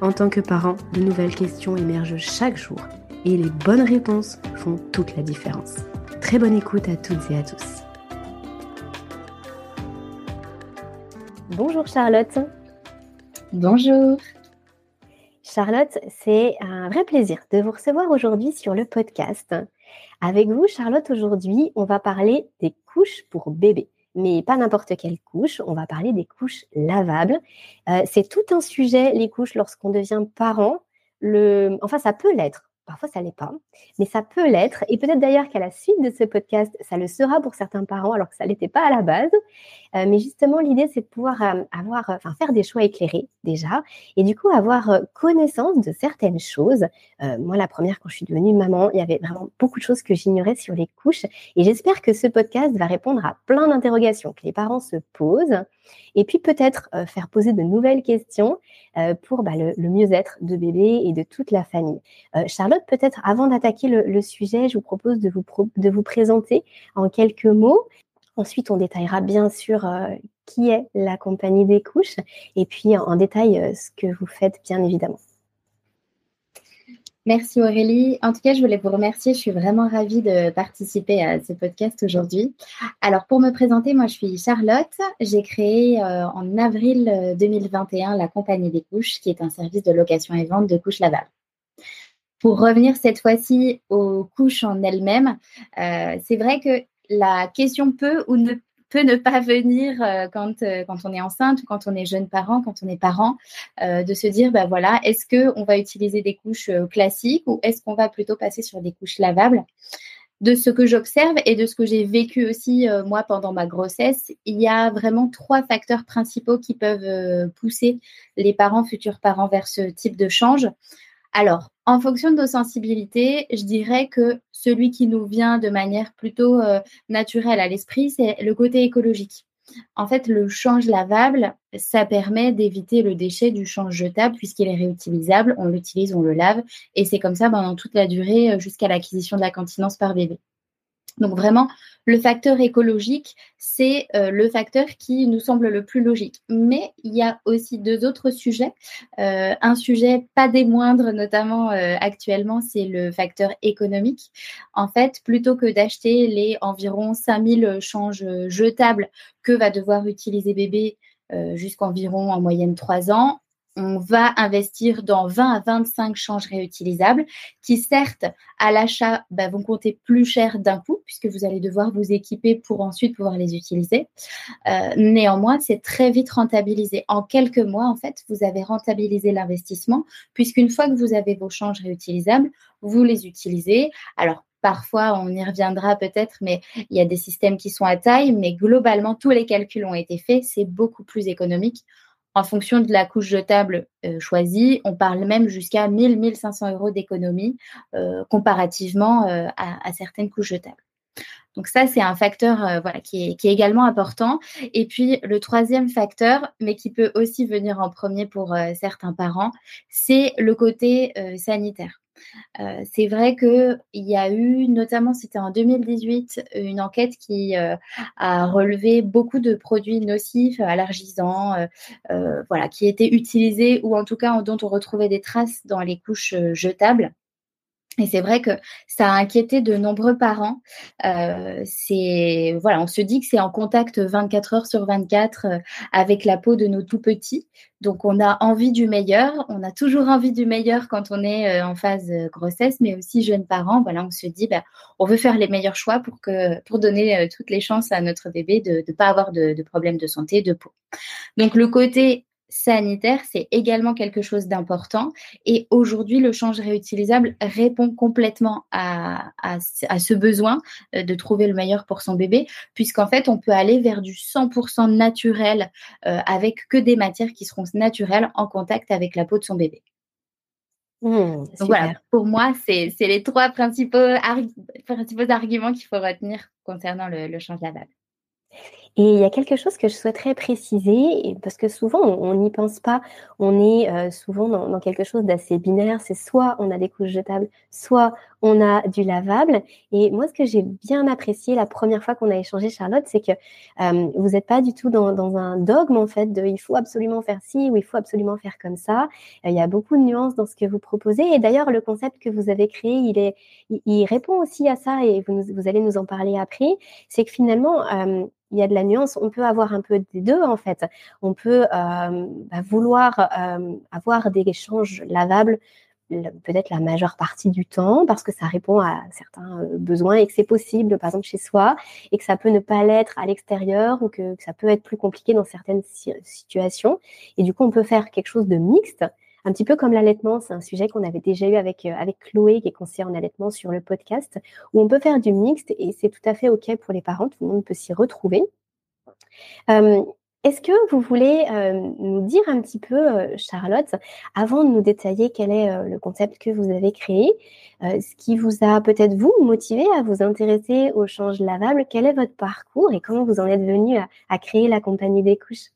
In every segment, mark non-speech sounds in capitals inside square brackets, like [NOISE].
en tant que parent, de nouvelles questions émergent chaque jour et les bonnes réponses font toute la différence. Très bonne écoute à toutes et à tous. Bonjour Charlotte. Bonjour. Charlotte, c'est un vrai plaisir de vous recevoir aujourd'hui sur le podcast. Avec vous, Charlotte, aujourd'hui, on va parler des couches pour bébés mais pas n'importe quelle couche. On va parler des couches lavables. Euh, c'est tout un sujet, les couches, lorsqu'on devient parent. Enfin, ça peut l'être. Parfois, ça l'est pas, mais ça peut l'être. Et peut-être d'ailleurs qu'à la suite de ce podcast, ça le sera pour certains parents, alors que ça l'était pas à la base. Euh, mais justement, l'idée, c'est de pouvoir euh, avoir, enfin, faire des choix éclairés déjà, et du coup avoir euh, connaissance de certaines choses. moi, la première, quand je suis devenue maman, il y avait vraiment beaucoup de choses que j'ignorais sur les couches, et j'espère que ce podcast va répondre à plein d'interrogations que les parents se posent et puis peut-être euh, faire poser de nouvelles questions euh, pour bah, le, mieux-être de bébé et de toute la famille. Euh, Charlotte, peut-être avant d'attaquer le, sujet, je vous propose de vous, de vous présenter en quelques mots. Ensuite, on détaillera bien sûr qui est la compagnie des couches et puis en détail ce que vous faites bien évidemment. Merci Aurélie. En tout cas, je voulais vous remercier. Je suis vraiment ravie de participer à ce podcast aujourd'hui. Alors, pour me présenter, moi, je suis Charlotte. J'ai créé euh, en avril 2021 la Compagnie des couches, qui est un service de location et vente de couches lavables. Pour revenir cette fois-ci aux couches en elles-mêmes, euh, c'est vrai que la question peut ou ne peut ne pas venir euh, quand, euh, quand on est enceinte ou quand on est jeune parent, quand on est parent, euh, de se dire, bah voilà, est-ce qu'on va utiliser des couches classiques ou est-ce qu'on va plutôt passer sur des couches lavables? De ce que j'observe et de ce que j'ai vécu aussi moi pendant ma grossesse, il y a vraiment trois facteurs principaux qui peuvent pousser les parents, futurs parents vers ce type de change. Alors, en fonction de nos sensibilités, je dirais que celui qui nous vient de manière plutôt euh, naturelle à l'esprit, c'est le côté écologique. En fait, le change lavable, ça permet d'éviter le déchet du change jetable puisqu'il est réutilisable, on l'utilise, on le lave, et c'est comme ça pendant toute la durée euh, jusqu'à l'acquisition de la continence par bébé. Donc vraiment, le facteur écologique, c'est euh, le facteur qui nous semble le plus logique. Mais il y a aussi deux autres sujets. Euh, un sujet pas des moindres, notamment euh, actuellement, c'est le facteur économique. En fait, plutôt que d'acheter les environ 5000 changes jetables que va devoir utiliser bébé jusqu'environ en moyenne 3 ans, on va investir dans 20 à 25 changes réutilisables qui, certes, à l'achat, bah, vont compter plus cher d'un coup puisque vous allez devoir vous équiper pour ensuite pouvoir les utiliser. Euh, néanmoins, c'est très vite rentabilisé. En quelques mois, en fait, vous avez rentabilisé l'investissement puisqu'une fois que vous avez vos changes réutilisables, vous les utilisez. Alors, Parfois, on y reviendra peut-être, mais il y a des systèmes qui sont à taille, mais globalement, tous les calculs ont été faits. C'est beaucoup plus économique en fonction de la couche jetable euh, choisie, on parle même jusqu'à 1000-1500 euros d'économie euh, comparativement euh, à, certaines couches jetables. Donc ça, c'est un facteur qui, est, également important. Et puis le troisième facteur, mais qui peut aussi venir en premier pour certains parents, c'est le côté sanitaire. Euh, c'est vrai qu'il y a eu, notamment c'était en 2018, une enquête qui euh, a relevé beaucoup de produits nocifs, allergisants, euh, voilà, qui étaient utilisés ou en tout cas dont on retrouvait des traces dans les couches jetables. Et c'est vrai que ça a inquiété de nombreux parents. Euh, c'est voilà, on se dit que c'est en contact 24 heures sur 24 euh, avec la peau de nos tout petits. Donc on a envie du meilleur. On a toujours envie du meilleur quand on est euh, en phase grossesse, mais aussi jeunes parents. Voilà, on se dit, bah, on veut faire les meilleurs choix pour que pour donner toutes les chances à notre bébé de ne pas avoir de, de problèmes de santé, de peau. Donc le côté sanitaire, c'est également quelque chose d'important. Et aujourd'hui, le change réutilisable répond complètement à, ce besoin euh, de trouver le meilleur pour son bébé, puisqu'en fait, on peut aller vers du 100% naturel euh, avec que des matières qui seront naturelles en contact avec la peau de son bébé. Mmh, voilà, pour moi, c'est les trois principaux, principaux arguments qu'il faut retenir concernant le, le change lavable. Et il y a quelque chose que je souhaiterais préciser, parce que souvent on n'y pense pas, on est euh, souvent dans, quelque chose d'assez binaire, c'est soit on a des couches jetables, soit on a du lavable. Et moi, ce que j'ai bien apprécié la première fois qu'on a échangé, Charlotte, c'est que euh, vous n'êtes pas du tout dans, un dogme en fait de il faut absolument faire ci ou il faut absolument faire comme ça. Euh, il y a beaucoup de nuances dans ce que vous proposez. Et d'ailleurs, le concept que vous avez créé, il, est, il, répond aussi à ça et vous, vous allez nous en parler après. C'est que finalement, il y a de la nuance. On peut avoir un peu des deux en fait. On peut euh, bah, vouloir euh, avoir des échanges lavables peut-être la majeure partie du temps parce que ça répond à certains euh, besoins et que c'est possible par exemple chez soi et que ça peut ne pas l'être à l'extérieur ou que, que, ça peut être plus compliqué dans certaines situations et du coup on peut faire quelque chose de mixte un petit peu comme l'allaitement, c'est un sujet qu'on avait déjà eu avec, euh, avec Chloé, qui est conseillère en allaitement sur le podcast, où on peut faire du mixte et c'est tout à fait OK pour les parents, tout le monde peut s'y retrouver. Euh, est-ce que vous voulez euh, nous dire un petit peu, Charlotte, avant de nous détailler quel est le concept que vous avez créé, ce qui vous a peut-être vous motivé à vous intéresser au change lavable, quel est votre parcours et comment vous en êtes venu à créer la compagnie des couches?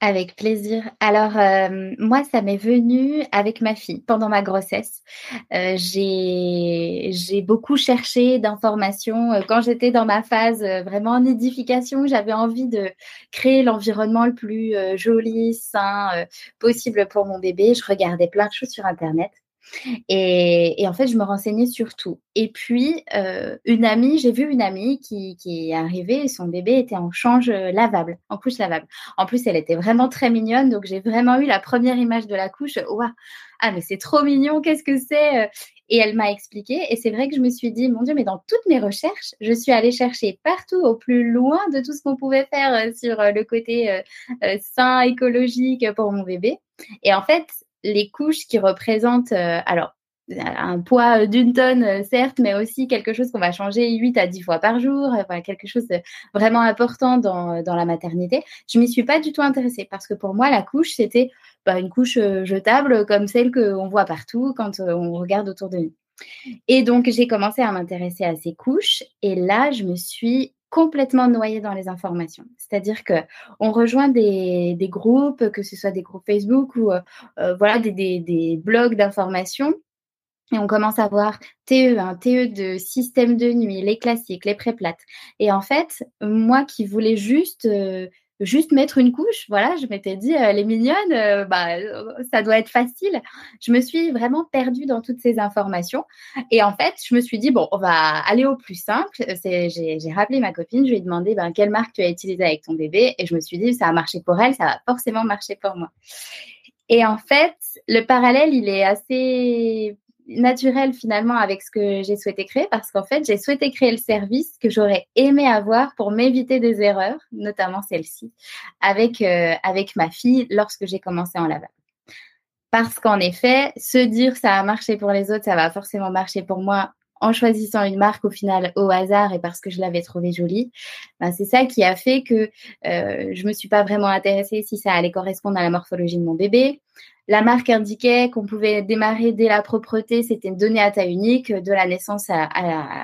Avec plaisir. Alors, euh, moi, ça m'est venu avec ma fille pendant ma grossesse. Euh, j'ai beaucoup cherché d'informations. Euh, quand j'étais dans ma phase vraiment en édification, j'avais envie de créer l'environnement le plus joli, sain possible pour mon bébé. Je regardais plein de choses sur Internet. Et, en fait, je me renseignais sur tout. Et puis, euh, une amie, j'ai vu une amie qui, est arrivée son bébé était en change lavable, en couche lavable. En plus, elle était vraiment très mignonne. Donc, j'ai vraiment eu la première image de la couche. Waouh, ah, mais c'est trop mignon, qu'est-ce que c'est euh? Et elle m'a expliqué. Et c'est vrai que je me suis dit, mon Dieu, mais dans toutes mes recherches, je suis allée chercher partout, au plus loin de tout ce qu'on pouvait faire euh, sur le côté sain, écologique pour mon bébé. Et en fait, les couches qui représentent, euh, alors, un poids d'une tonne, euh, certes, mais aussi quelque chose qu'on va changer 8 à 10 fois par jour, euh, quelque chose de vraiment important dans, dans la maternité. Je m'y suis pas du tout intéressée parce que pour moi, la couche, c'était bah, une couche jetable comme celle qu'on voit partout quand on regarde autour de nous. Et donc, j'ai commencé à m'intéresser à ces couches et là, je me suis complètement noyé dans les informations. C'est-à-dire que on rejoint des, groupes, que ce soit des groupes Facebook ou euh, euh, voilà des, blogs d'information. Et on commence à voir TE, un TE de système de nuit, les classiques, les préplates. Et en fait, moi qui voulais juste euh, juste mettre une couche. Voilà, je m'étais dit, elle est mignonne, euh, bah, ça doit être facile. Je me suis vraiment perdue dans toutes ces informations. Et en fait, je me suis dit, bon, on va aller au plus simple. J'ai rappelé ma copine, je lui ai demandé ben, quelle marque tu as utilisée avec ton bébé? Et je me suis dit, ça a marché pour elle, ça va forcément marcher pour moi. Et en fait, le parallèle, il est assez naturel finalement avec ce que j'ai souhaité créer parce qu'en fait, j'ai souhaité créer le service que j'aurais aimé avoir pour m'éviter des erreurs, notamment celle-ci, avec, euh, ma fille lorsque j'ai commencé en lavable. Parce qu'en effet, se dire ça a marché pour les autres, ça va forcément marcher pour moi en choisissant une marque au final au hasard et parce que je l'avais trouvée jolie, ben c'est ça qui a fait que euh, je me suis pas vraiment intéressée si ça allait correspondre à la morphologie de mon bébé. La marque indiquait qu'on pouvait démarrer dès la propreté, c'était donné à taille unique, de la naissance à,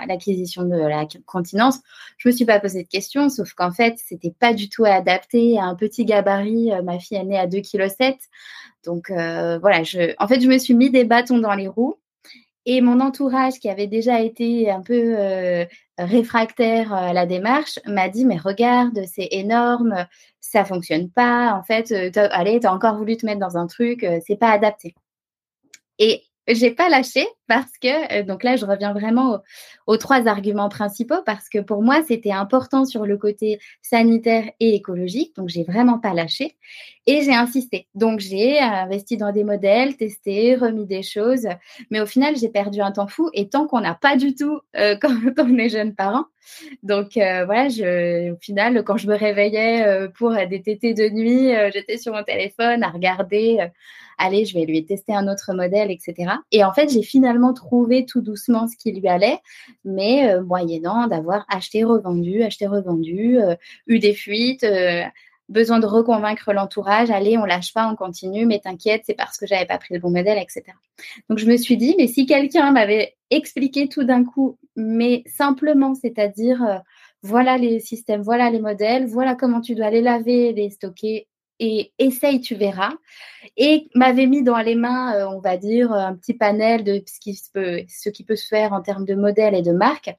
l'acquisition de la continence. Je me suis pas posé de questions, sauf qu'en fait, c'était pas du tout adapté à un petit gabarit. Euh, ma fille est née à 2,7 kg. Donc euh, voilà, je, en fait, je me suis mis des bâtons dans les roues. Et mon entourage, qui avait déjà été un peu euh, réfractaire à la démarche, m'a dit Mais regarde, c'est énorme, ça fonctionne pas. En fait, euh, allez, tu as encore voulu te mettre dans un truc, euh, c'est pas adapté. Et j'ai pas lâché parce que, euh, donc là, je reviens vraiment aux, trois arguments principaux parce que pour moi, c'était important sur le côté sanitaire et écologique. Donc, j'ai vraiment pas lâché et j'ai insisté. Donc, j'ai investi dans des modèles, testé, remis des choses. Mais au final, j'ai perdu un temps fou et tant qu'on n'a pas du tout euh, [LAUGHS] quand on est jeune parent. Donc, euh, voilà, au final, quand je me réveillais pour des tétés de nuit, j'étais sur mon téléphone à regarder allez, je vais lui tester un autre modèle, etc. Et en fait, j'ai finalement trouvé tout doucement ce qui lui allait, mais euh, moyennant d'avoir acheté, revendu, acheté, revendu, euh, eu des fuites. Euh, besoin de reconvaincre l'entourage, allez, on lâche pas, on continue, mais t'inquiète, c'est parce que j'avais pas pris le bon modèle, etc. Donc je me suis dit, mais si quelqu'un m'avait expliqué tout d'un coup, mais simplement, c'est-à-dire, voilà les systèmes, voilà les modèles, voilà comment tu dois les laver, les stocker, et essaye, tu verras. Et m'avait mis dans les mains, euh, on va dire, un petit panel de ce qui, peut, ce qui peut se faire en termes de modèles et de marques.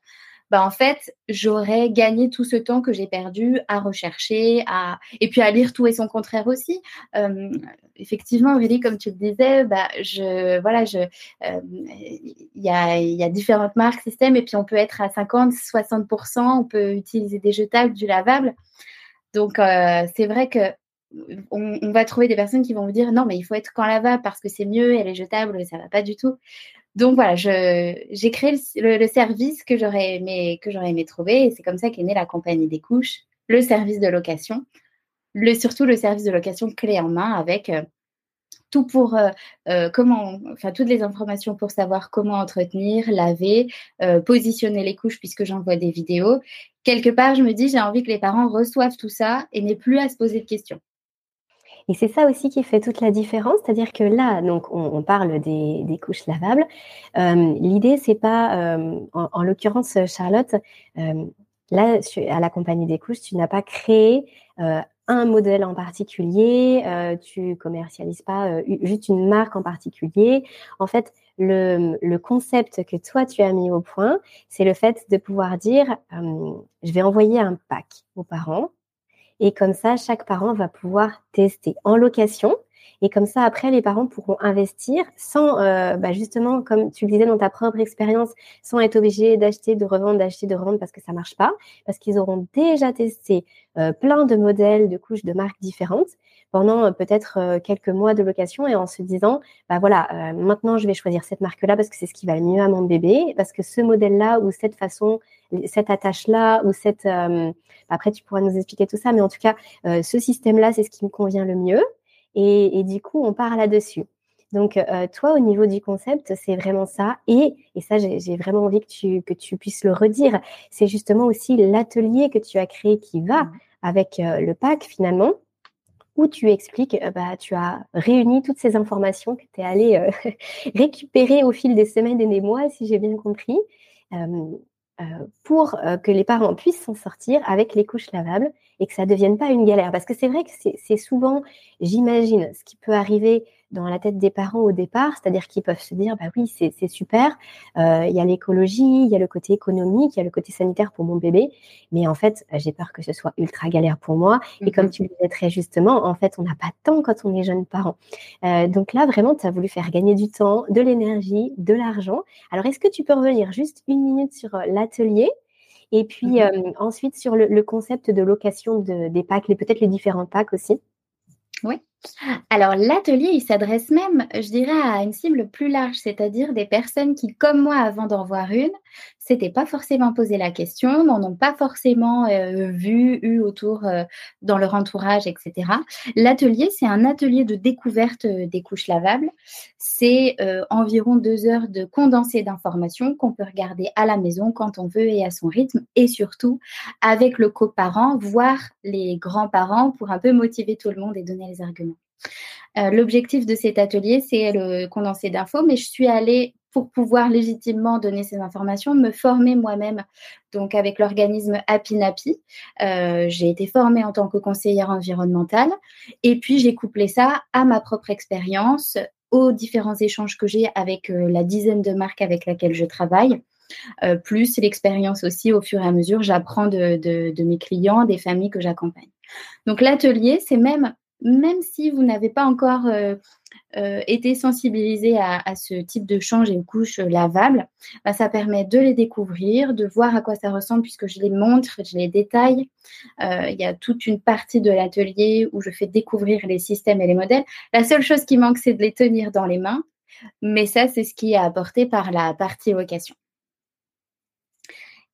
Bah, en fait, j'aurais gagné tout ce temps que j'ai perdu à rechercher, à et puis à lire tout et son contraire aussi. Euh, effectivement, Aurélie, comme tu le disais, bah, je voilà, je euh, il y, a, y a différentes marques, systèmes, et puis on peut être à 50, 60 on peut utiliser des jetables, du lavable. Donc c'est vrai que on, va trouver des personnes qui vont vous dire non, mais il faut être quand lavable parce que c'est mieux, elle est jetable, ça va pas du tout. Donc voilà, j'ai créé le, service que j'aurais aimé, trouver et c'est comme ça qu'est née la compagnie des couches, le service de location, surtout le service de location clé en main avec euh, tout pour euh, euh, comment, enfin toutes les informations pour savoir comment entretenir, laver, positionner les couches puisque j'envoie des vidéos. Quelque part, je me dis j'ai envie que les parents reçoivent tout ça et n'aient plus à se poser de questions. Et c'est ça aussi qui fait toute la différence, c'est-à-dire que là, donc, on, parle des, couches lavables. Euh, L'idée, c'est pas, euh, en, l'occurrence, Charlotte, euh, là, à la compagnie des couches, tu n'as pas créé euh, un modèle en particulier, tu commercialises pas juste une marque en particulier. En fait, le, le, concept que toi tu as mis au point, c'est le fait de pouvoir dire, je vais envoyer un pack aux parents et comme ça, chaque parent va pouvoir tester en location. Et comme ça, après, les parents pourront investir sans, euh, bah justement, comme tu le disais dans ta propre expérience, sans être obligés d'acheter, de revendre, d'acheter, de revendre parce que ça marche pas, parce qu'ils auront déjà testé euh, plein de modèles, de couches, de marques différentes pendant euh, peut-être euh, quelques mois de location et en se disant, bah voilà, euh, maintenant je vais choisir cette marque-là parce que c'est ce qui va le mieux à mon bébé, parce que ce modèle-là ou cette façon, cette attache-là ou cette, après tu pourras nous expliquer tout ça, mais en tout cas, ce système-là, c'est ce qui me convient le mieux. Et, et du coup, on part là-dessus. Donc, toi, au niveau du concept, c'est vraiment ça. Et, et ça, j'ai vraiment envie que tu, que tu puisses le redire. C'est justement aussi l'atelier que tu as créé qui va mmh. avec le pack finalement où tu expliques, euh, bah, tu as réuni toutes ces informations que tu es allé euh, [LAUGHS] récupérer au fil des semaines et des mois, si j'ai bien compris, euh, pour que les parents puissent s'en sortir avec les couches lavables et que ça ne devienne pas une galère. Parce que c'est vrai que c'est souvent, j'imagine, ce qui peut arriver dans la tête des parents au départ, c'est-à-dire qu'ils peuvent se dire, bah oui, c'est super, euh, il y a l'écologie, il y a le côté économique, il y a le côté sanitaire pour mon bébé, mais en fait, j'ai peur que ce soit ultra galère pour moi. Et comme mhm. tu le disais très justement, en fait, on n'a pas de temps quand on est jeune parent. Euh, donc là, vraiment, tu as voulu faire gagner du temps, de l'énergie, de l'argent. Alors, est-ce que tu peux revenir juste une minute sur euh, l'atelier et puis mhm. ensuite sur le, concept de location de, des packs, peut-être les différents packs aussi? Oui. Alors l'atelier, il s'adresse même, je dirais, à une cible plus large, c'est-à-dire des personnes qui, comme moi, avant d'en voir une, s'étaient pas forcément posé la question, n'en ont pas forcément euh, vu, eu autour euh, dans leur entourage, etc. L'atelier, c'est un atelier de découverte euh, des couches lavables. C'est environ deux heures de condensé d'informations qu'on peut regarder à la maison quand on veut et à son rythme, et surtout avec le coparent, voire les grands-parents pour un peu motiver tout le monde et donner les arguments. L'objectif de cet atelier, c'est le condensé d'infos, mais je suis allée pour pouvoir légitimement donner ces informations, me former moi-même. Donc avec l'organisme Happy Nappy, euh, j'ai été formée en tant que conseillère environnementale et puis j'ai couplé ça à ma propre expérience, aux différents échanges que j'ai avec euh, la dizaine de marques avec laquelle je travaille. Euh, plus l'expérience aussi au fur et à mesure, j'apprends de, mes clients, des familles que j'accompagne. Donc l'atelier, c'est même, même si vous n'avez pas encore euh, été sensibilisées à, ce type de change et une couche lavable, bah, ça permet de les découvrir, de voir à quoi ça ressemble puisque je les montre, je les détaille. Euh, il y a toute une partie de l'atelier où je fais découvrir les systèmes et les modèles. La seule chose qui manque, c'est de les tenir dans les mains. Mais ça, c'est ce qui est apporté par la partie évocation.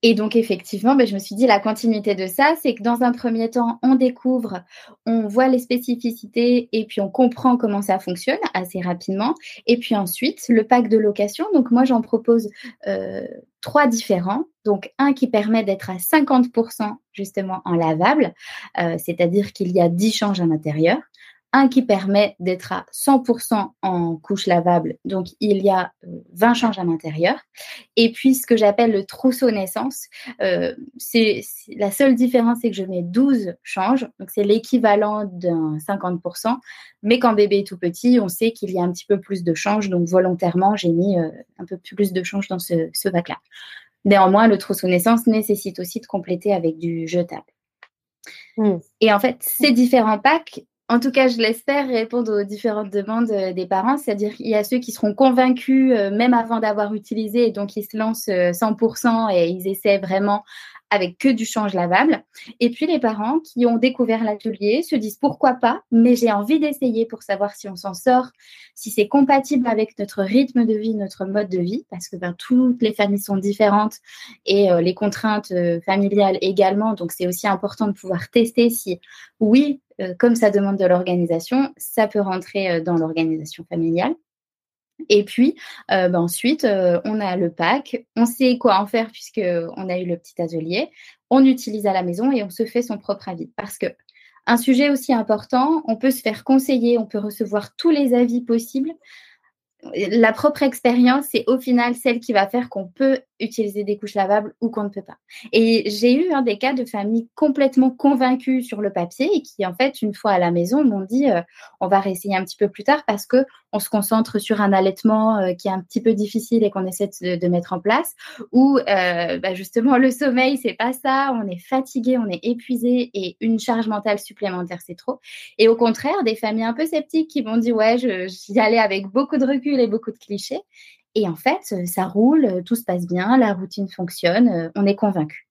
Et donc, effectivement, ben, je me suis dit, la continuité de ça, c'est que dans un premier temps, on découvre, on voit les spécificités et puis on comprend comment ça fonctionne assez rapidement. Et puis ensuite, le pack de location. Donc, moi, j'en propose euh, trois différents. Donc, un qui permet d'être à 50% justement en lavable, euh, c'est-à-dire qu'il y a 10 changes à l'intérieur un qui permet d'être à 100% en couche lavable, donc il y a 20 euh, changes à l'intérieur, et puis ce que j'appelle le trousseau naissance, euh, c'est la seule différence, c'est que je mets 12 changes, donc c'est l'équivalent d'un 50%, mais quand bébé est tout petit, on sait qu'il y a un petit peu plus de changes, donc volontairement, j'ai mis euh, un peu plus de changes dans ce, ce bac-là. Néanmoins, le trousseau naissance nécessite aussi de compléter avec du jetable. Mmh. Et en fait, ces différents packs, en tout cas, je l'espère répondre aux différentes demandes euh, des parents. C'est-à-dire qu'il y a ceux qui seront convaincus euh, même avant d'avoir utilisé et donc ils se lancent 100% euh, et ils essaient vraiment avec que du change lavable. Et puis les parents qui ont découvert l'atelier se disent pourquoi pas, mais j'ai envie d'essayer pour savoir si on s'en sort, si c'est compatible avec notre rythme de vie, notre mode de vie, parce que ben, toutes les familles sont différentes et les contraintes familiales également. Donc c'est aussi important de pouvoir tester si oui, euh, comme ça demande de l'organisation, ça peut rentrer euh, dans l'organisation familiale. Et puis euh, ben ensuite, on a le pack, on sait quoi en faire puisqu'on a eu le petit atelier, on utilise à la maison et on se fait son propre avis. Parce que un sujet aussi important, on peut se faire conseiller, on peut recevoir tous les avis possibles la propre expérience, c'est au final celle qui va faire qu'on peut utiliser des couches lavables ou qu'on ne peut pas. Et j'ai eu des cas de familles complètement convaincues sur le papier et qui, en fait, une fois à la maison, m'ont dit euh, on va réessayer un petit peu plus tard parce que on se concentre sur un allaitement euh, qui est un petit peu difficile et qu'on essaie de, mettre en place. Ou euh, bah, justement, le sommeil, c'est pas ça. On est fatigué, on est épuisé et une charge mentale supplémentaire, c'est trop. Et au contraire, des familles un peu sceptiques qui m'ont dit ouais, j'y allais avec beaucoup de recul et beaucoup de clichés. Et en fait, ça roule, tout se passe bien, la routine fonctionne, euh, on est convaincu.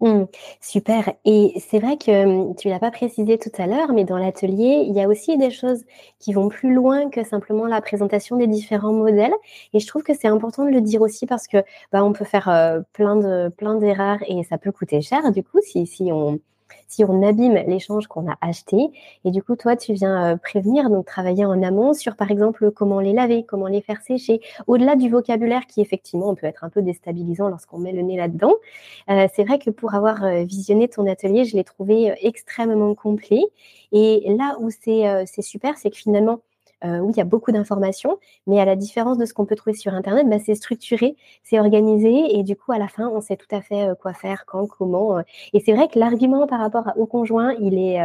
Mmh, super. Et c'est vrai que mmh, tu l'as pas précisé tout à l'heure, mais dans l'atelier, il y a aussi des choses qui vont plus loin que simplement la présentation des différents modèles. Et je trouve que c'est important de le dire aussi parce que bah, on peut faire plein de plein d'erreurs et ça peut coûter cher. Du coup, si si on si on abîme l'échange qu'on a acheté. Et du coup, toi, tu viens euh, prévenir, donc travailler en amont sur, par exemple, comment les laver, comment les faire sécher, au-delà du vocabulaire qui, effectivement, peut être un peu déstabilisant lorsqu'on met le nez là-dedans. Euh, c'est vrai que pour avoir euh, visionné ton atelier, je l'ai trouvé extrêmement complet. Et là où c'est super, c'est que finalement, euh, oui, il y a beaucoup d'informations, mais à la différence de ce qu'on peut trouver sur Internet, bah, c'est structuré, c'est organisé, et du coup, à la fin, on sait tout à fait euh, quoi faire, quand, comment. Euh. Et c'est vrai que l'argument par rapport au conjoint, il est,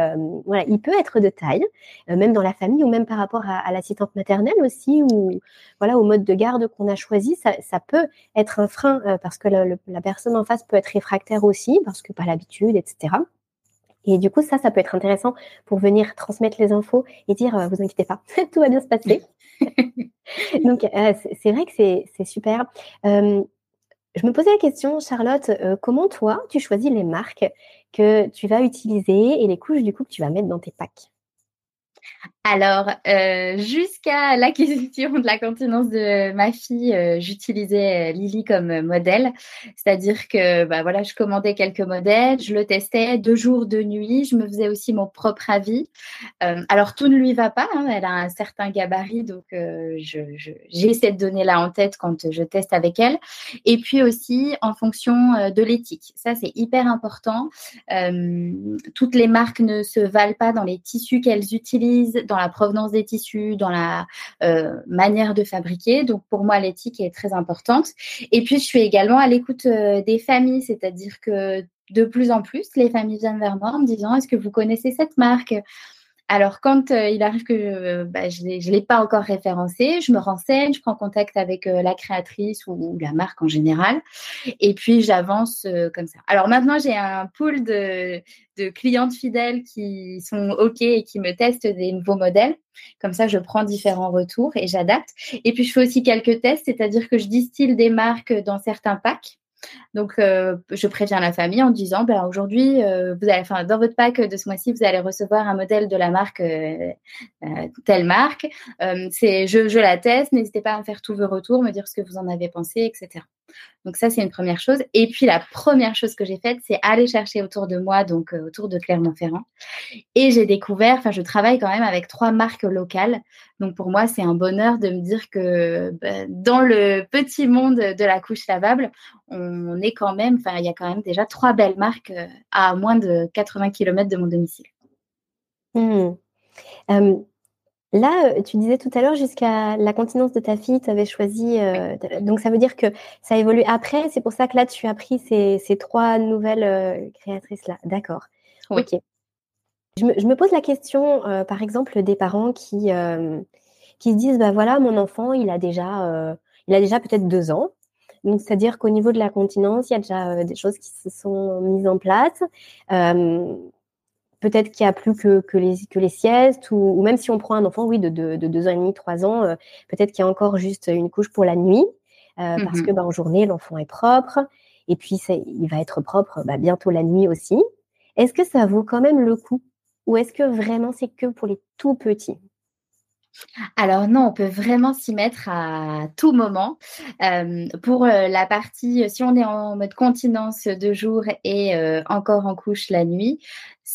voilà, il peut être de taille, même dans la famille, ou même par rapport à, l'assistante maternelle aussi, ou voilà, au mode de garde qu'on a choisi, ça, peut être un frein parce que la personne en face peut être réfractaire aussi, parce que pas l'habitude, etc. Et du coup, ça, ça peut être intéressant pour venir transmettre les infos et dire, euh, vous inquiétez pas, [LAUGHS] tout va bien se passer. [LAUGHS] Donc, euh, c'est vrai que c'est super. Euh, je me posais la question, Charlotte, comment toi, tu choisis les marques que tu vas utiliser et les couches du coup que tu vas mettre dans tes packs? Alors, euh, jusqu'à l'acquisition [LAUGHS] de la continence de ma fille, euh, j'utilisais euh, Lily comme modèle. C'est-à-dire que bah, voilà, je commandais quelques modèles, je le testais deux jours, deux nuits, je me faisais aussi mon propre avis. alors, tout ne lui va pas, hein, elle a un certain gabarit, donc j'ai je, cette donnée-là en tête quand je teste avec elle. Et puis aussi en fonction de l'éthique. Ça, c'est hyper important. toutes les marques ne se valent pas dans les tissus qu'elles utilisent dans la provenance des tissus, dans la euh, manière de fabriquer. Donc pour moi, l'éthique est très importante. Et puis je suis également à l'écoute euh, des familles, c'est-à-dire que de plus en plus, les familles viennent vers moi en me disant est-ce que vous connaissez cette marque? Alors, quand euh, il arrive que euh, bah, je ne l'ai pas encore référencé, je me renseigne, je prends contact avec euh, la créatrice ou, la marque en général, et puis j'avance comme ça. Alors maintenant, j'ai un pool de, de, clientes fidèles qui sont OK et qui me testent des nouveaux modèles. Comme ça, je prends différents retours et j'adapte. Et puis, je fais aussi quelques tests, c'est-à-dire que je distille des marques dans certains packs. Donc, euh, je préviens la famille en disant, ben, aujourd'hui, euh, dans votre pack de ce mois-ci, vous allez recevoir un modèle de la marque euh, telle marque. c'est, je, je la teste. N'hésitez pas à me faire tous vos retours, me dire ce que vous en avez pensé, etc. Donc ça, c'est une première chose. Et puis la première chose que j'ai faite, c'est aller chercher autour de moi, donc autour de Clermont-Ferrand. Et j'ai découvert, enfin, je travaille quand même avec trois marques locales. Donc pour moi, c'est un bonheur de me dire que ben, dans le petit monde de la couche lavable, on est quand même, enfin, il y a quand même déjà trois belles marques euh, à moins de 80 km de mon domicile. Mmh. Là, euh, tu disais tout à l'heure, jusqu'à la continence de ta fille, tu avais choisi. Euh, donc, ça veut dire que ça évolue après. C'est pour ça que là, tu as pris ces, trois nouvelles créatrices-là. D'accord. Ok. Je me, pose la question, par exemple, des parents qui, qui se disent bah voilà, mon enfant, il a déjà, il a déjà peut-être deux ans. Donc, c'est-à-dire qu'au niveau de la continence, il y a déjà euh, des choses qui se sont mises en place. Euh, peut-être qu'il n'y a plus que, que, les, que les siestes, ou, même si on prend un enfant, oui, de, de, de deux ans et demi, trois ans, euh, peut-être qu'il y a encore juste une couche pour la nuit, parce mmh que bah, en journée, l'enfant est propre, et puis il va être propre bah, bientôt la nuit aussi. Est-ce que ça vaut quand même le coup, ou est-ce que vraiment c'est que pour les tout petits? Alors non, on peut vraiment s'y mettre à tout moment. Euh, pour euh, la partie, si on est en mode continence de jour et euh, encore en couche la nuit,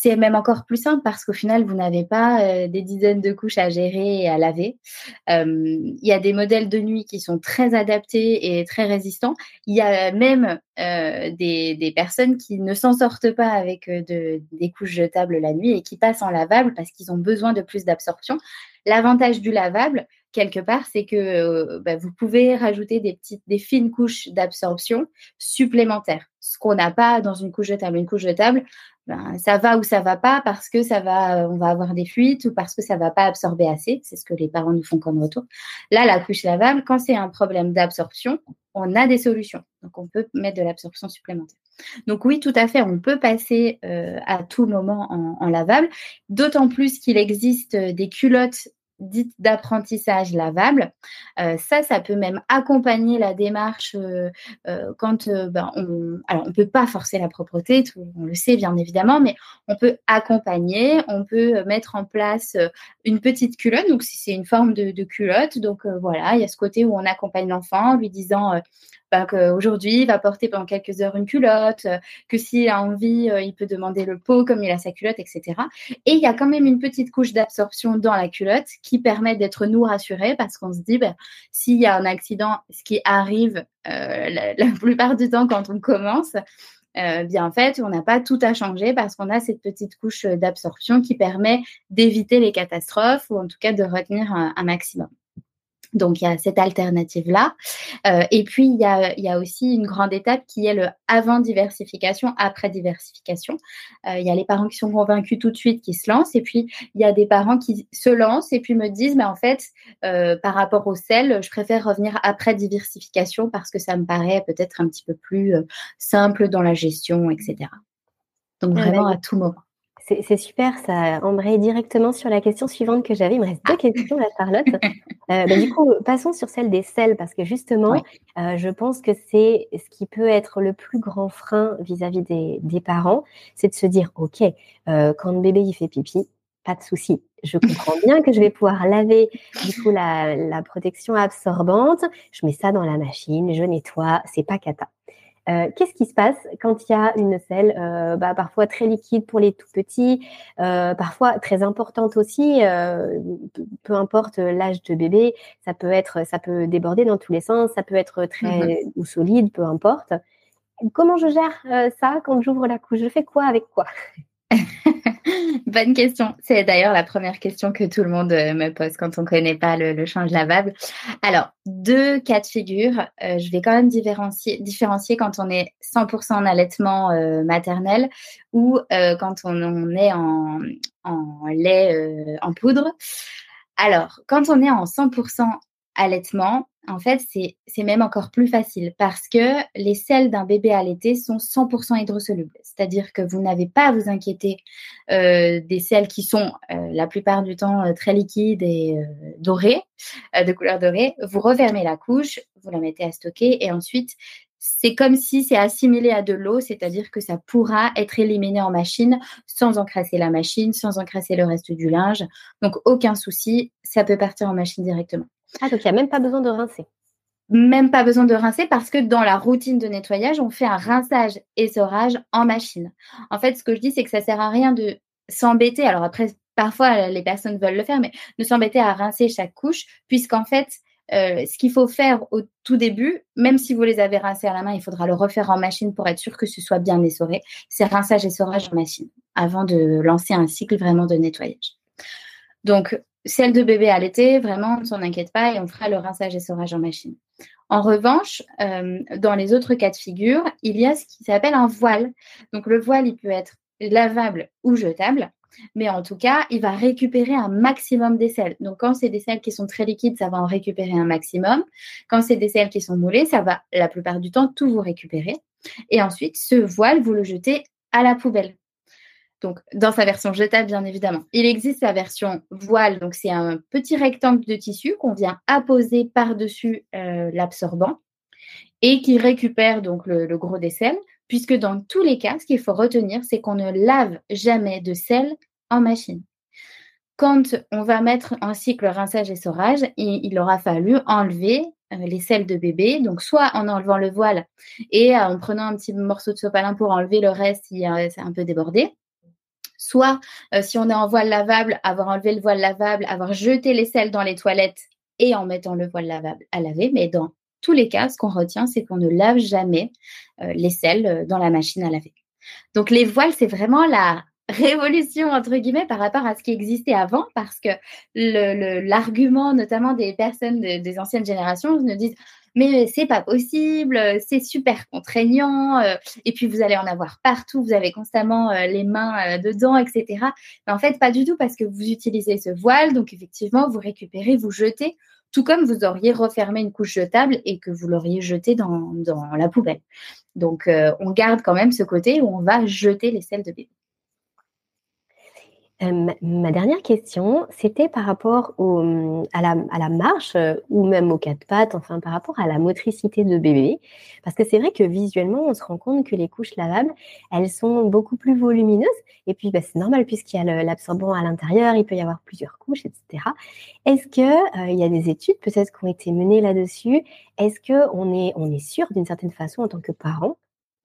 c'est même encore plus simple parce qu'au final, vous n'avez pas des dizaines de couches à gérer et à laver. Il y a des modèles de nuit qui sont très adaptés et très résistants. Il y a même des, des, personnes qui ne s'en sortent pas avec de, des couches jetables la nuit et qui passent en lavable parce qu'ils ont besoin de plus d'absorption. L'avantage du lavable, quelque part, c'est que euh, bah, vous pouvez rajouter des petites, des fines couches d'absorption supplémentaires. Ce qu'on n'a pas dans une couche jetable. Une couche jetable, ben, ça va ou ça va pas parce que ça va, on va avoir des fuites ou parce que ça va pas absorber assez. C'est ce que les parents nous font comme retour. Là, la couche lavable, quand c'est un problème d'absorption, on a des solutions. Donc, on peut mettre de l'absorption supplémentaire. Donc oui, tout à fait, on peut passer euh, à tout moment en, en lavable, d'autant plus qu'il existe des culottes dite d'apprentissage lavable. Euh, ça, ça peut même accompagner la démarche euh, euh, quand ben, on, alors on peut pas forcer la propreté, on le sait bien évidemment, mais on peut accompagner, on peut mettre en place une petite culotte. Donc si c'est une forme de, de culotte, donc voilà, il y a ce côté où on accompagne l'enfant, lui disant ben, qu'aujourd'hui, il va porter pendant quelques heures une culotte, euh, que s'il a envie, euh, il peut demander le pot comme il a sa culotte, etc. Et il y a quand même une petite couche d'absorption dans la culotte qui permet d'être nous rassurés parce qu'on se dit, ben, s'il y a un accident, ce qui arrive euh, la, [LAUGHS] plupart du temps quand on commence, bien en fait, on n'a pas tout à changer parce qu'on a cette petite couche d'absorption qui permet d'éviter les catastrophes ou en tout cas de retenir un maximum. Donc, il y a cette alternative-là. Euh, et puis, il y, a, aussi une grande étape qui est le avant diversification, après diversification. Euh, il y a les parents qui sont convaincus tout de suite, qui se lancent. Et puis, il y a des parents qui se lancent et puis me disent, mais en fait, euh, par rapport au sel, je préfère revenir après diversification parce que ça me paraît peut-être un petit peu plus simple dans la gestion, etc. Donc, ah, vraiment à tout moment. C'est super, ça embraye directement sur la question suivante que j'avais. Il me reste deux ah. questions, la Charlotte. [LAUGHS] Euh, bah, du coup, passons sur celle des selles, parce que justement, euh, je pense que c'est ce qui peut être le plus grand frein vis-à-vis des, parents, c'est de se dire, OK, euh, quand le bébé il fait pipi, pas de souci. Je comprends [LAUGHS] bien que je vais pouvoir laver du coup la, la protection absorbante. Je mets ça dans la machine, je nettoie, c'est pas cata. Euh, qu'est-ce qui se passe quand il y a une selle euh, bah, parfois très liquide pour les tout petits, euh, parfois très importante aussi, peu importe l'âge de bébé, ça peut être, ça peut déborder dans tous les sens, ça peut être très mmh ou solide, peu importe. Comment je gère ça quand j'ouvre la couche? Je fais quoi avec quoi? [LAUGHS] [LAUGHS] Bonne question. C'est d'ailleurs la première question que tout le monde euh, me pose quand on ne connaît pas le, change lavable. Alors, deux cas de figure. Euh, je vais quand même différencier, quand on est 100% en allaitement euh, maternel ou quand on, est en, en lait en poudre. Alors, quand on est en 100% allaitement, en fait, c'est même encore plus facile parce que les selles d'un bébé allaité sont 100% hydrosolubles. C'est-à-dire que vous n'avez pas à vous inquiéter euh, des selles qui sont euh, la plupart du temps euh, très liquides et dorées, de couleur dorée. Vous refermez la couche, vous la mettez à stocker et ensuite, c'est comme si c'est assimilé à de l'eau, c'est-à-dire que ça pourra être éliminé en machine sans encrasser la machine, sans encrasser le reste du linge. Donc, aucun souci, ça peut partir en machine directement. Ah, donc il n'y a même pas besoin de rincer. Même pas besoin de rincer parce que dans la routine de nettoyage, on fait un rinçage et sorage en machine. En fait, ce que je dis, c'est que ça sert à rien de s'embêter. Alors après, parfois, les personnes veulent le faire, mais de s'embêter à rincer chaque couche, puisqu'en fait, euh, ce qu'il faut faire au tout début, même si vous les avez rincés à la main, il faudra le refaire en machine pour être sûr que ce soit bien essoré. C'est rinçage et sorage en machine avant de lancer un cycle vraiment de nettoyage. Donc, celle de bébé à l'été, vraiment, on ne s'en inquiète pas et on fera le rinçage et sorage en machine. En revanche, euh, dans les autres cas de figure, il y a ce qui s'appelle un voile. Donc le voile, il peut être lavable ou jetable, mais en tout cas, il va récupérer un maximum des sels. Donc quand c'est des sels qui sont très liquides, ça va en récupérer un maximum. Quand c'est des sels qui sont moulés, ça va la plupart du temps tout vous récupérer. Et ensuite, ce voile, vous le jetez à la poubelle. Donc, dans sa version jetable, bien évidemment. Il existe sa version voile, donc c'est un petit rectangle de tissu qu'on vient apposer par-dessus euh, l'absorbant et qui récupère donc le, gros des sels, puisque dans tous les cas, ce qu'il faut retenir, c'est qu'on ne lave jamais de sel en machine. Quand on va mettre en cycle rinçage et sorage, il, aura fallu enlever euh, les sels de bébé, donc soit en enlevant le voile et en prenant un petit morceau de sopalin pour enlever le reste si c'est un peu débordé, Soit, euh, si on est en voile lavable, avoir enlevé le voile lavable, avoir jeté les selles dans les toilettes et en mettant le voile lavable à laver. Mais dans tous les cas, ce qu'on retient, c'est qu'on ne lave jamais euh, les selles euh, dans la machine à laver. Donc les voiles, c'est vraiment la révolution entre par rapport à ce qui existait avant parce que l'argument notamment des personnes des anciennes générations nous disent mais c'est pas possible, c'est super contraignant, euh, et puis vous allez en avoir partout, vous avez constamment euh, les mains euh, dedans, etc. Mais en fait, pas du tout parce que vous utilisez ce voile, donc effectivement, vous récupérez, vous jetez, tout comme vous auriez refermé une couche jetable et que vous l'auriez jetée dans, dans, la poubelle. Donc, on garde quand même ce côté où on va jeter les selles de bébé. Euh, ma dernière question, c'était par rapport au, hum, à, la, marche euh, ou même aux quatre pattes, enfin par rapport à la motricité de bébé. Parce que c'est vrai que visuellement, on se rend compte que les couches lavables, elles sont beaucoup plus volumineuses. Et puis, bah, c'est normal puisqu'il y a l'absorbant à l'intérieur, il peut y avoir plusieurs couches, etc. Est-ce qu'il euh, y a des études peut-être qui ont été menées là-dessus? Est-ce qu'on est, on est sûr d'une certaine façon en tant que parent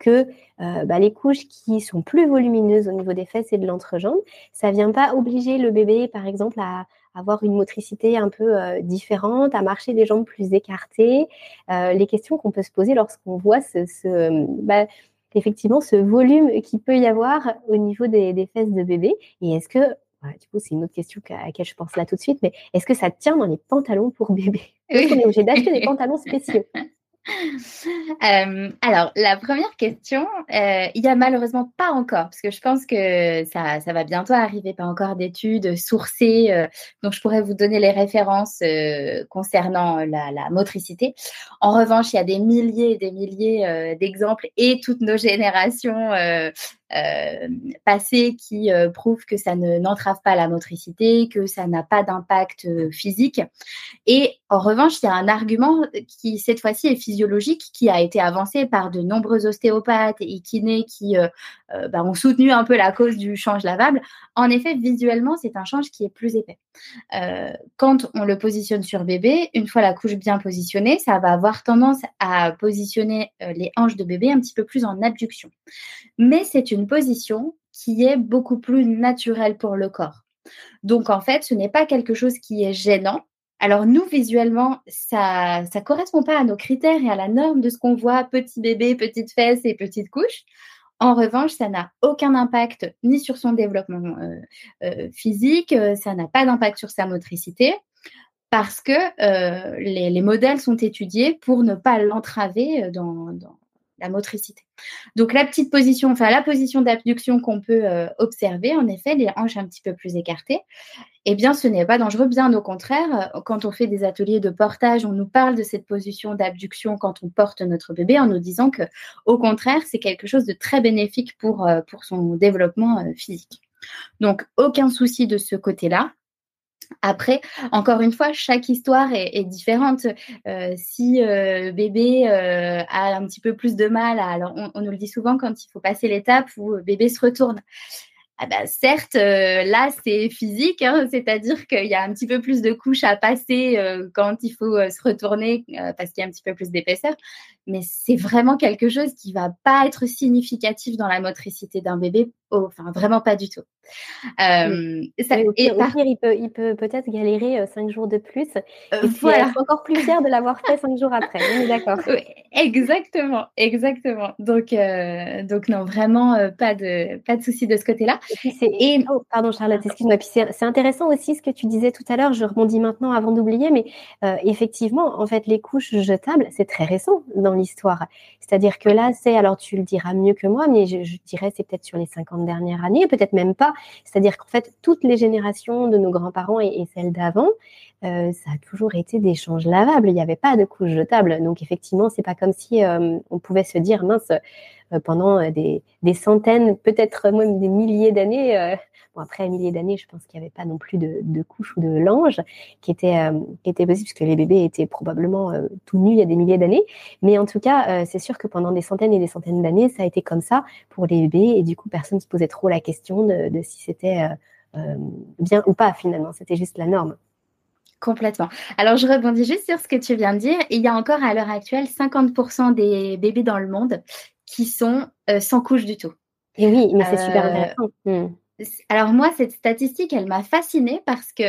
que euh, bah, les couches qui sont plus volumineuses au niveau des fesses et de l'entrejambe, ça vient pas obliger le bébé, par exemple, à avoir une motricité un peu euh, différente, à marcher des jambes plus écartées. Euh, les questions qu'on peut se poser lorsqu'on voit ce, bah, effectivement ce volume qui peut y avoir au niveau des, fesses de bébé. Et est-ce que du coup, c'est une autre question à laquelle je pense là tout de suite, mais est-ce que ça tient dans les pantalons pour bébé? Est-ce qu'on est obligé d'acheter des [LAUGHS] pantalons spéciaux? [LAUGHS] Euh, alors, la première question, euh, il n'y a malheureusement pas encore, parce que je pense que ça, ça va bientôt arriver, pas encore d'études sourcées, euh, donc je pourrais vous donner les références concernant la, la, motricité. En revanche, il y a des milliers et des milliers d'exemples et toutes nos générations euh, passé qui euh, prouve que ça ne n'entrave pas la motricité, que ça n'a pas d'impact euh, physique. Et en revanche, il y a un argument qui cette fois-ci est physiologique, qui a été avancé par de nombreux ostéopathes et kinés qui bah, ont soutenu un peu la cause du change lavable. En effet, visuellement, c'est un change qui est plus épais. quand on le positionne sur bébé, une fois la couche bien positionnée, ça va avoir tendance à positionner les hanches de bébé un petit peu plus en abduction. Mais c'est une position qui est beaucoup plus naturelle pour le corps. Donc en fait, ce n'est pas quelque chose qui est gênant. Alors nous, visuellement, ça ne correspond pas à nos critères et à la norme de ce qu'on voit, petit bébé, petite fesse et petite couche. En revanche, ça n'a aucun impact ni sur son développement physique, ça n'a pas d'impact sur sa motricité parce que les, modèles sont étudiés pour ne pas l'entraver dans, la motricité. Donc la petite position, enfin la position d'abduction qu'on peut euh, observer, en effet, les hanches un petit peu plus écartées, eh bien ce n'est pas dangereux, bien au contraire. Euh, quand on fait des ateliers de portage, on nous parle de cette position d'abduction quand on porte notre bébé en nous disant que au contraire, c'est quelque chose de très bénéfique pour, euh, pour son développement physique. Donc aucun souci de ce côté-là. Après, encore une fois, chaque histoire est, différente. Euh, si euh, bébé euh, a un petit peu plus de mal, alors on, nous le dit souvent quand il faut passer l'étape où bébé se retourne. Ah bah, certes, là, c'est physique, hein, c'est-à-dire qu'il y a un petit peu plus de couches à passer quand il faut se retourner parce qu'il y a un petit peu plus d'épaisseur mais c'est vraiment quelque chose qui va pas être significatif dans la motricité d'un bébé, enfin vraiment pas du tout. Euh, ça, au pire, il peut, il peut peut-être galérer euh, cinq jours de plus. Euh, et voilà. encore plus fier de l'avoir fait cinq jours après. d'accord. [LAUGHS] exactement, exactement. Donc, donc non, vraiment pas de pas de souci de ce côté-là. Et, et... Oh, pardon Charlotte, excuse-moi. Puis c'est intéressant aussi ce que tu disais tout à l'heure. Je rebondis maintenant avant d'oublier, mais effectivement, en fait, les couches jetables, c'est très récent dans l'histoire. C'est-à-dire que là, c'est, alors tu le diras mieux que moi, mais je, dirais c'est peut-être sur les 50 dernières années, peut-être même pas. C'est-à-dire qu'en fait, toutes les générations de nos grands-parents et, celles d'avant, euh, ça a toujours été des changes lavables. Il n'y avait pas de couches jetables. Donc effectivement, c'est pas comme si euh, on pouvait se dire mince euh, pendant des, centaines, peut-être même des milliers d'années Bon, après un millier d'années, je pense qu'il n'y avait pas non plus de, de couches ou de linge qui était, euh, qui était possible, puisque les bébés étaient probablement euh, tout nus il y a des milliers d'années. Mais en tout cas, euh, c'est sûr que pendant des centaines et des centaines d'années, ça a été comme ça pour les bébés. Et du coup, personne ne se posait trop la question de, de si c'était bien ou pas finalement. C'était juste la norme. Complètement. Alors, je rebondis juste sur ce que tu viens de dire. Il y a encore à l'heure actuelle 50% des bébés dans le monde qui sont sans couche du tout. Et oui, mais c'est super intéressant. Alors moi, cette statistique, elle m'a fascinée parce que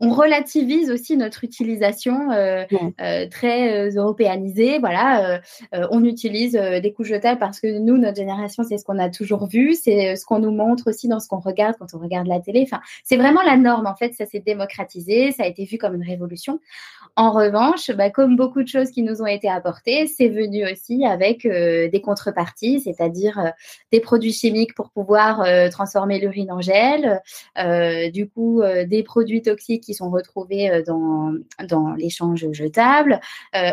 on relativise aussi notre utilisation euh, euh, très euh, européanisée. Voilà, on utilise des couches jetables parce que nous, notre génération, c'est ce qu'on a toujours vu, c'est ce qu'on nous montre aussi dans ce qu'on regarde quand on regarde la télé. Enfin, c'est vraiment la norme. En fait, ça s'est démocratisé, ça a été vu comme une révolution. En revanche, bah, comme beaucoup de choses qui nous ont été apportées, c'est venu aussi avec des contreparties, c'est-à-dire des produits chimiques pour pouvoir transformer l'urine en gel, euh, du coup euh, des produits toxiques qui sont retrouvés euh, dans, dans l'échange jetable,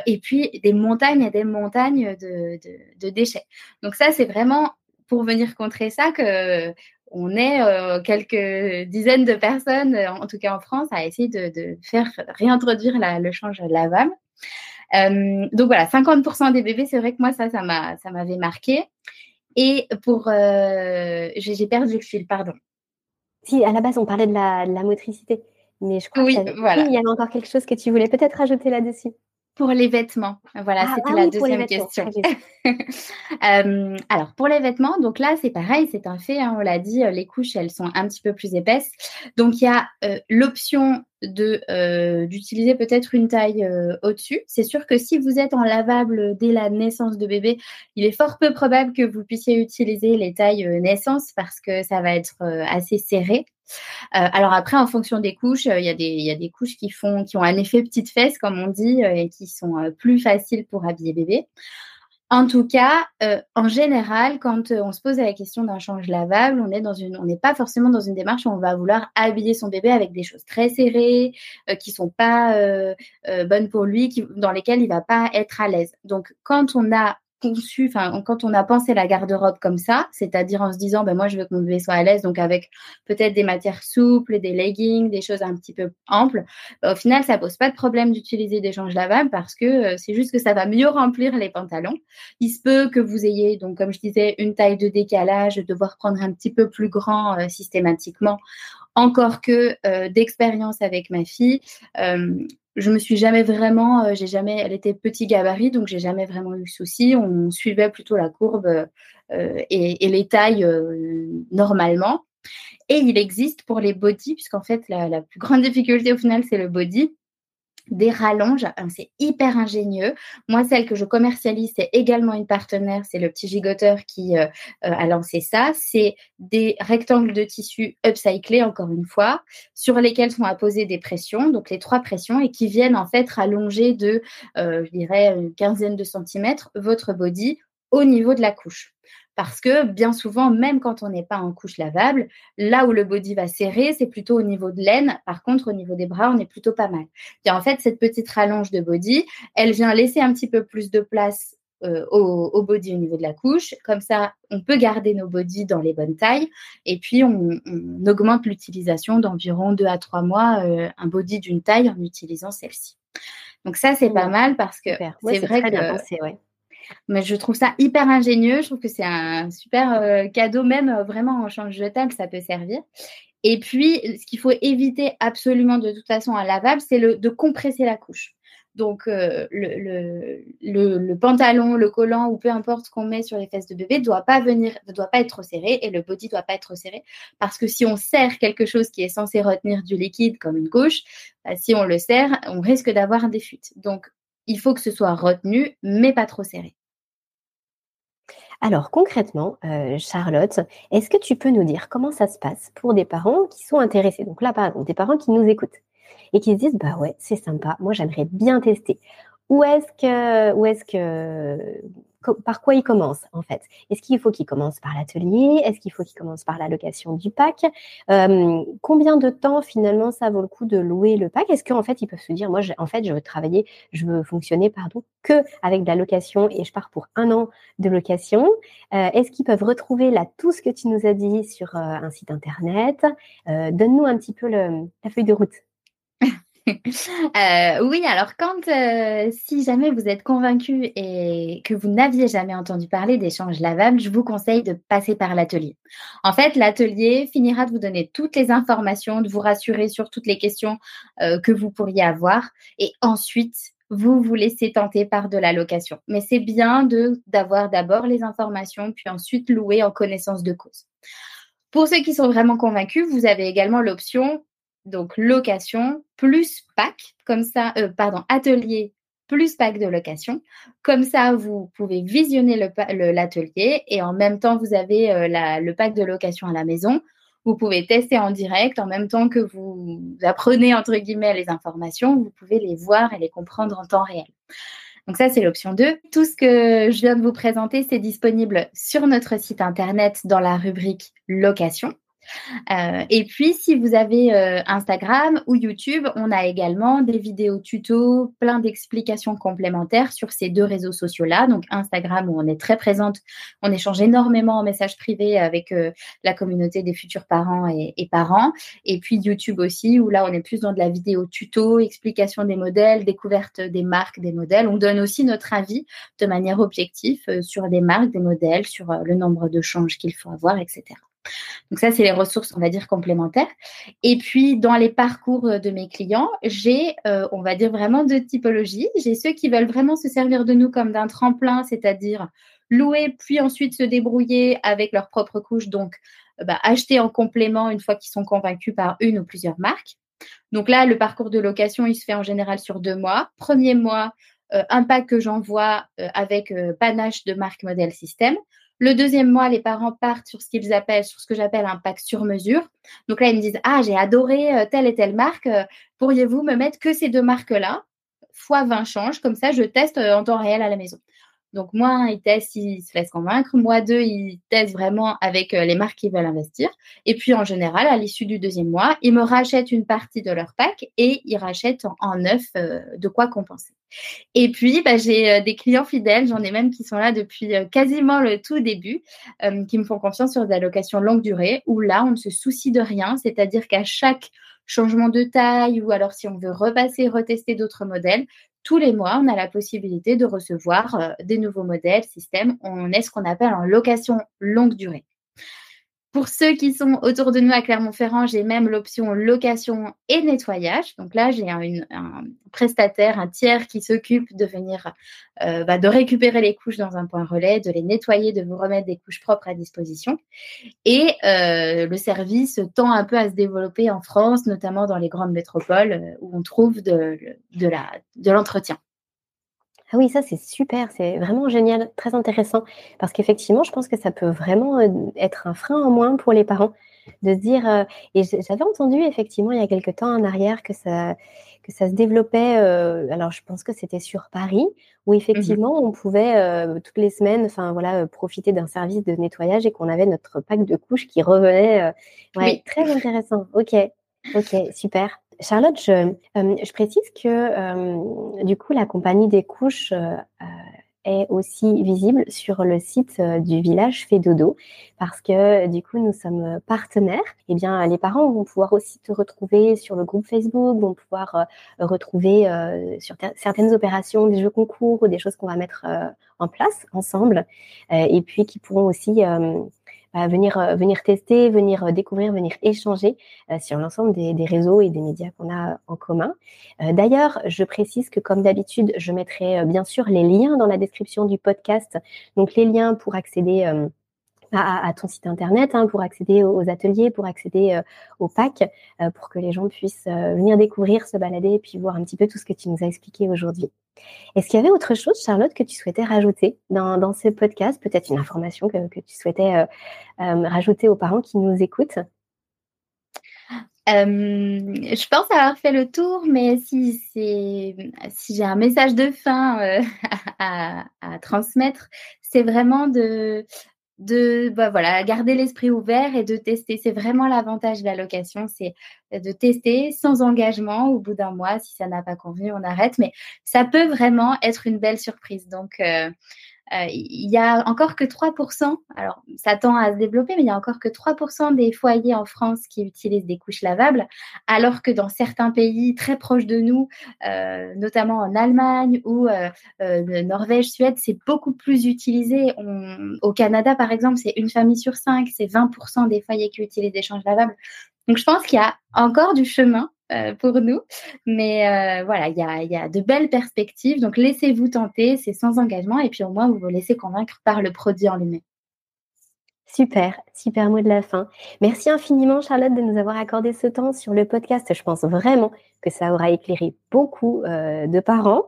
et puis des montagnes et des montagnes de, déchets. Donc ça, c'est vraiment pour venir contrer ça que on est quelques dizaines de personnes, en tout cas en France, à essayer de, faire réintroduire le change lavable. donc voilà, 50% des bébés, c'est vrai que moi, ça, ça m'avait marqué. Et pour. J'ai perdu le fil, pardon. Si, à la base, on parlait de la, motricité. Mais je crois qu'il y, voilà. y avait encore quelque chose que tu voulais peut-être rajouter là-dessus. Pour les vêtements, voilà, ah, c'était ah la deuxième question. [LAUGHS] Euh, alors pour les vêtements, donc là c'est pareil, c'est un fait, hein, on l'a dit, euh, les couches elles sont un petit peu plus épaisses. Donc il y a euh, l'option de d'utiliser peut-être une taille au-dessus. C'est sûr que si vous êtes en lavable dès la naissance de bébé, il est fort peu probable que vous puissiez utiliser les tailles naissance parce que ça va être assez serré. Euh, alors après, en fonction des couches, euh, il y, a des, couches qui font, qui ont un effet petite fesse, comme on dit, euh, et qui sont plus faciles pour habiller bébé. En tout cas, en général, quand on se pose la question d'un change lavable, on n'est pas forcément dans une démarche où on va vouloir habiller son bébé avec des choses très serrées, qui sont pas bonnes pour lui, dans lesquelles il va pas être à l'aise. Donc, quand on a conçu, enfin, quand on a pensé la garde-robe comme ça, c'est-à-dire en se disant, ben, moi, je veux que mon bébé soit à l'aise, donc avec peut-être des matières souples, des leggings, des choses un petit peu amples, ben, au final, ça pose pas de problème d'utiliser des changes lavables parce que euh, c'est juste que ça va mieux remplir les pantalons. Il se peut que vous ayez, donc, comme je disais, une taille de décalage, devoir prendre un petit peu plus grand euh, systématiquement. Encore que euh, d'expérience avec ma fille, je me suis jamais vraiment, euh, j'ai jamais, elle était petit gabarit, donc j'ai jamais vraiment eu souci. On suivait plutôt la courbe euh, et, les tailles euh, normalement. Et il existe pour les body, puisqu'en fait la, plus grande [LAUGHS] difficulté au final c'est le body. Des rallonges. C'est hyper ingénieux. Moi, celle que je commercialise, c'est également une partenaire. C'est le petit gigoteur qui euh, euh, a lancé ça. C'est des rectangles de tissu upcyclés, encore une fois, sur lesquels sont apposées des pressions, donc les trois pressions, et qui viennent en fait rallonger de, euh, je dirais, une quinzaine de centimètres votre body au niveau de la couche. Parce que bien souvent, même quand on n'est pas en couche lavable, là où le body va serrer, c'est plutôt au niveau de l'aine. Par contre, au niveau des bras, on est plutôt pas mal. Et en fait, cette petite rallonge de body, elle vient laisser un petit peu plus de place euh, au, body au niveau de la couche. Comme ça, on peut garder nos bodies dans les bonnes tailles. Et puis, on, augmente l'utilisation d'environ deux à trois mois, euh, un body d'une taille en utilisant celle-ci. Donc ça, c'est pas mal parce que c'est vrai que... ouais. Mais je trouve ça hyper ingénieux. Je trouve que c'est un super euh, cadeau, même euh, vraiment en change jetable, ça peut servir. Et puis, ce qu'il faut éviter absolument de toute façon à lavable, c'est de compresser la couche. Donc, euh, le, pantalon, le collant ou peu importe qu'on met sur les fesses de bébé ne doit pas venir, ne doit pas être serré et le body ne doit pas être serré parce que si on serre quelque chose qui est censé retenir du liquide comme une couche, bah, si on le serre, on risque d'avoir des fuites. Donc, il faut que ce soit retenu, mais pas trop serré. Alors concrètement, euh, Charlotte, est-ce que tu peux nous dire comment ça se passe pour des parents qui sont intéressés? Donc là, par exemple, des parents qui nous écoutent et qui se disent, bah ouais, c'est sympa, moi j'aimerais bien tester. Où est-ce que, où est-ce que, par quoi il commence en fait? Est-ce qu'il faut qu'il commence par l'atelier? Est-ce qu'il faut qu'il commence par la location du pack? Euh, Combien de temps finalement ça vaut le coup de louer le pack? Est-ce qu'en fait ils peuvent se dire moi en fait je veux travailler, je veux fonctionner pardon que avec de la location et je pars pour un an de location? Euh, Est-ce qu'ils peuvent retrouver là tout ce que tu nous as dit sur euh, un site internet? Donne-nous un petit peu la feuille de route. [LAUGHS] Euh, oui, alors quand, euh, si jamais vous êtes convaincu et que vous n'aviez jamais entendu parler d'échanges lavables, je vous conseille de passer par l'atelier. En fait, l'atelier finira de vous donner toutes les informations, de vous rassurer sur toutes les questions euh, que vous pourriez avoir et ensuite vous vous laissez tenter par de la location. Mais c'est bien d'avoir d'abord les informations puis ensuite louer en connaissance de cause. Pour ceux qui sont vraiment convaincus, vous avez également l'option donc location plus pack, comme ça, euh, pardon, atelier plus pack de location. Comme ça, vous pouvez visionner l'atelier et en même temps, vous avez euh, le pack de location à la maison. Vous pouvez tester en direct en même temps que vous apprenez, entre guillemets, les informations. Vous pouvez les voir et les comprendre en temps réel. Donc ça, c'est l'option 2. Tout ce que je viens de vous présenter, c'est disponible sur notre site internet dans la rubrique location. Euh, et puis, si vous avez euh, Instagram ou YouTube, on a également des vidéos tutos, plein d'explications complémentaires sur ces deux réseaux sociaux-là. Donc, Instagram, où on est très présente, on échange énormément en messages privés avec euh, la communauté des futurs parents et, parents. Et puis, YouTube aussi, où là, on est plus dans de la vidéo tuto, explication des modèles, découverte des marques, des modèles. On donne aussi notre avis de manière objective sur des marques, des modèles, sur le nombre de changes qu'il faut avoir, etc. Donc ça, c'est les ressources, on va dire, complémentaires. Et puis, dans les parcours de mes clients, j'ai, euh, on va dire, vraiment deux typologies. J'ai ceux qui veulent vraiment se servir de nous comme d'un tremplin, c'est-à-dire louer, puis ensuite se débrouiller avec leur propre couche, donc euh, bah, acheter en complément une fois qu'ils sont convaincus par une ou plusieurs marques. Donc là, le parcours de location, il se fait en général sur deux mois. Premier mois, euh, un pack que j'envoie avec panache de marque modèle système. Le deuxième mois, les parents partent sur ce qu'ils appellent, sur ce que j'appelle un pack sur mesure. Donc là, ils me disent Ah, j'ai adoré euh, telle et telle marque. Euh, pourriez-vous me mettre que ces deux marques-là fois 20 changes Comme ça, je teste euh, en temps réel à la maison. Donc, moi, un, ils testent, ils se laissent convaincre. Moi, deux, ils testent vraiment avec les marques qui veulent investir. Et puis, en général, à l'issue du deuxième mois, ils me rachètent une partie de leur pack et ils rachètent en, neuf de quoi compenser. Et puis, bah, j'ai euh, des clients fidèles, j'en ai même qui sont là depuis euh, quasiment le tout début, euh, qui me font confiance sur des allocations longue durée, où là, on ne se soucie de rien, c'est-à-dire qu'à chaque changement de taille ou alors si on veut repasser, retester d'autres modèles, tous les mois, on a la possibilité de recevoir des nouveaux modèles, systèmes. On est ce qu'on appelle en location longue durée. Pour ceux qui sont autour de nous à Clermont-Ferrand, j'ai même l'option location et nettoyage. Donc là, j'ai un, prestataire, un tiers qui s'occupe de venir, euh, bah, de récupérer les couches dans un point relais, de les nettoyer, de vous remettre des couches propres à disposition. Et euh, le service tend un peu à se développer en France, notamment dans les grandes métropoles euh, où on trouve de, de l'entretien. Ah oui, ça c'est super, c'est vraiment génial, très intéressant. Parce qu'effectivement, je pense que ça peut vraiment euh, être un frein en moins pour les parents de se dire. Euh, et j'avais entendu effectivement il y a quelque temps en arrière que ça, que ça se développait. Euh, alors je pense que c'était sur Paris où mmh effectivement on pouvait toutes les semaines, enfin voilà, profiter d'un service de nettoyage et qu'on avait notre pack de couches qui revenait. ouais, très intéressant. Ok, ok, super. Charlotte, je, euh, précise que euh, du coup, la compagnie des couches euh, est aussi visible sur le site du village Fédodo parce que du coup, nous sommes partenaires. Eh bien, les parents vont pouvoir aussi te retrouver sur le groupe Facebook, vont pouvoir retrouver sur certaines opérations des jeux concours ou des choses qu'on va mettre en place ensemble et puis qui pourront aussi venir, euh, venir tester, venir euh, découvrir, venir échanger euh, sur l'ensemble des, des, réseaux et des médias qu'on a en commun. D'ailleurs, je précise que comme d'habitude, je mettrai bien sûr les liens dans la description du podcast, donc les liens pour accéder à, ton site internet, hein, pour accéder aux, ateliers, pour accéder au pack, pour que les gens puissent venir découvrir, se balader et puis voir un petit peu tout ce que tu nous as expliqué aujourd'hui. Est-ce qu'il y avait autre chose, Charlotte, que tu souhaitais rajouter dans, dans ce podcast? Peut-être une information que, que tu souhaitais euh, euh, rajouter aux parents qui nous écoutent? Euh, je pense avoir fait le tour, mais si, si j'ai un message de fin [LAUGHS] à, à, transmettre, c'est vraiment de, de bah garder l'esprit ouvert et de tester. C'est vraiment l'avantage de la location, c'est de tester sans engagement. Au bout d'un mois, si ça n'a pas convenu, on arrête. Mais ça peut vraiment être une belle surprise. Donc, euh, il y a encore que 3%, alors ça tend à se développer, mais il y a encore que 3% des foyers en France qui utilisent des couches lavables, alors que dans certains pays très proches de nous, euh, notamment en Allemagne ou euh, Norvège, Suède, c'est beaucoup plus utilisé. au Canada, par exemple, c'est une famille sur cinq, c'est 20% des foyers qui utilisent des changes lavables. Donc je pense qu'il y a encore du chemin euh, pour nous. Mais euh, voilà, il y a, de belles perspectives. Donc laissez-vous tenter, c'est sans engagement. Et puis au moins, vous vous laissez convaincre par le produit en lui-même. Super, super mot de la fin. Merci infiniment Charlotte de nous avoir accordé ce temps sur le podcast. Je pense vraiment que ça aura éclairé beaucoup euh, de parents.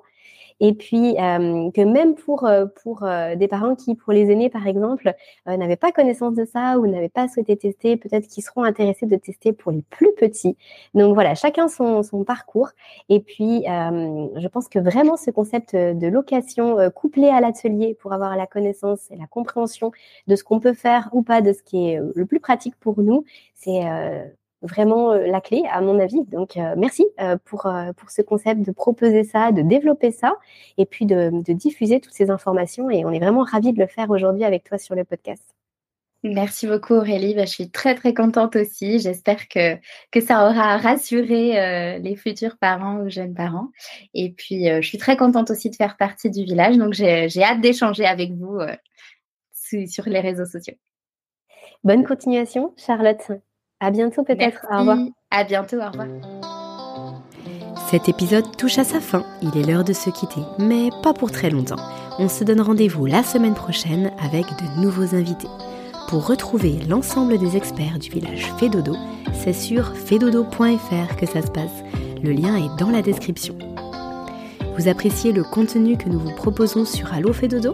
Et puis euh, que même pour euh, pour euh, des parents qui, pour les aînés par exemple, n'avaient pas connaissance de ça ou n'avaient pas souhaité tester, peut-être qu'ils seront intéressés de tester pour les plus petits. Donc voilà, chacun son, son parcours. Et puis je pense que vraiment ce concept de location couplé à l'atelier pour avoir la connaissance et la compréhension de ce qu'on peut faire ou pas, de ce qui est le plus pratique pour nous, c'est vraiment euh, la clé, à mon avis. Donc, euh, merci euh, pour, pour ce concept de proposer ça, de développer ça, et puis de, diffuser toutes ces informations. Et on est vraiment ravis de le faire aujourd'hui avec toi sur le podcast. Merci beaucoup Aurélie, bah, je suis très très contente aussi. J'espère que, que ça aura rassuré les futurs parents ou jeunes parents. Et puis je suis très contente aussi de faire partie du village, donc j'ai hâte d'échanger avec vous sur les réseaux sociaux. Bonne continuation Charlotte. À bientôt peut-être. Au revoir. À bientôt. Au revoir. Cet épisode touche à sa fin. Il est l'heure de se quitter, mais pas pour très longtemps. On se donne rendez-vous la semaine prochaine avec de nouveaux invités. Pour retrouver l'ensemble des experts du village Fédodo, c'est sur fedodo.fr que ça se passe. Le lien est dans la description. Vous appréciez le contenu que nous vous proposons sur Allo Fédodo?